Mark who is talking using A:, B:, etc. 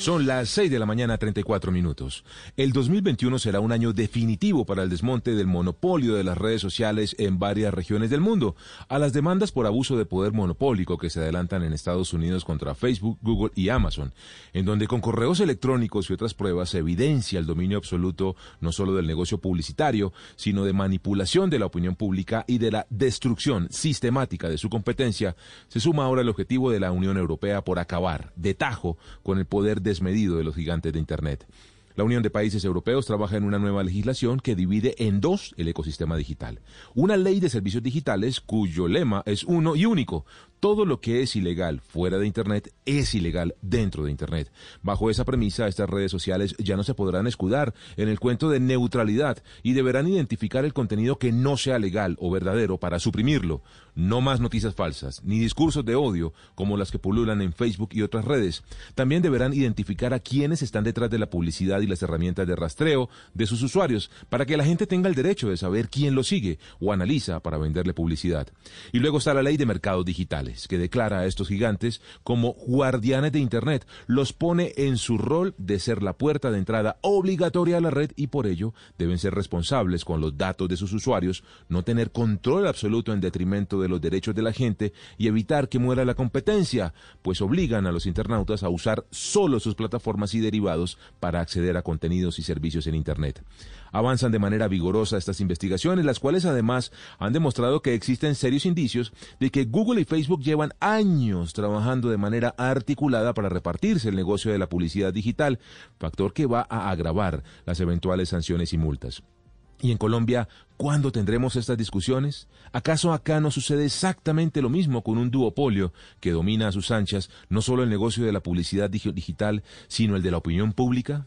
A: Son las 6 de la mañana, 34 minutos. El 2021 será un año definitivo para el desmonte del monopolio de las redes sociales en varias regiones del mundo. A las demandas por abuso de poder monopólico que se adelantan en Estados Unidos contra Facebook, Google y Amazon, en donde con correos electrónicos y otras pruebas se evidencia el dominio absoluto no solo del negocio publicitario, sino de manipulación de la opinión pública y de la destrucción sistemática de su competencia, se suma ahora el objetivo de la Unión Europea por acabar de tajo con el poder de desmedido de los gigantes de Internet. La Unión de Países Europeos trabaja en una nueva legislación que divide en dos el ecosistema digital. Una ley de servicios digitales cuyo lema es uno y único. Todo lo que es ilegal fuera de Internet es ilegal dentro de Internet. Bajo esa premisa, estas redes sociales ya no se podrán escudar en el cuento de neutralidad y deberán identificar el contenido que no sea legal o verdadero para suprimirlo. No más noticias falsas, ni discursos de odio como las que pululan en Facebook y otras redes. También deberán identificar a quienes están detrás de la publicidad y las herramientas de rastreo de sus usuarios para que la gente tenga el derecho de saber quién lo sigue o analiza para venderle publicidad. Y luego está la ley de mercados digitales que declara a estos gigantes como guardianes de Internet, los pone en su rol de ser la puerta de entrada obligatoria a la red y por ello deben ser responsables con los datos de sus usuarios, no tener control absoluto en detrimento de los derechos de la gente y evitar que muera la competencia, pues obligan a los internautas a usar solo sus plataformas y derivados para acceder a contenidos y servicios en Internet. Avanzan de manera vigorosa estas investigaciones, las cuales además han demostrado que existen serios indicios de que Google y Facebook llevan años trabajando de manera articulada para repartirse el negocio de la publicidad digital, factor que va a agravar las eventuales sanciones y multas. ¿Y en Colombia cuándo tendremos estas discusiones? ¿Acaso acá no sucede exactamente lo mismo con un duopolio que domina a sus anchas no solo el negocio de la publicidad digital, sino el de la opinión pública?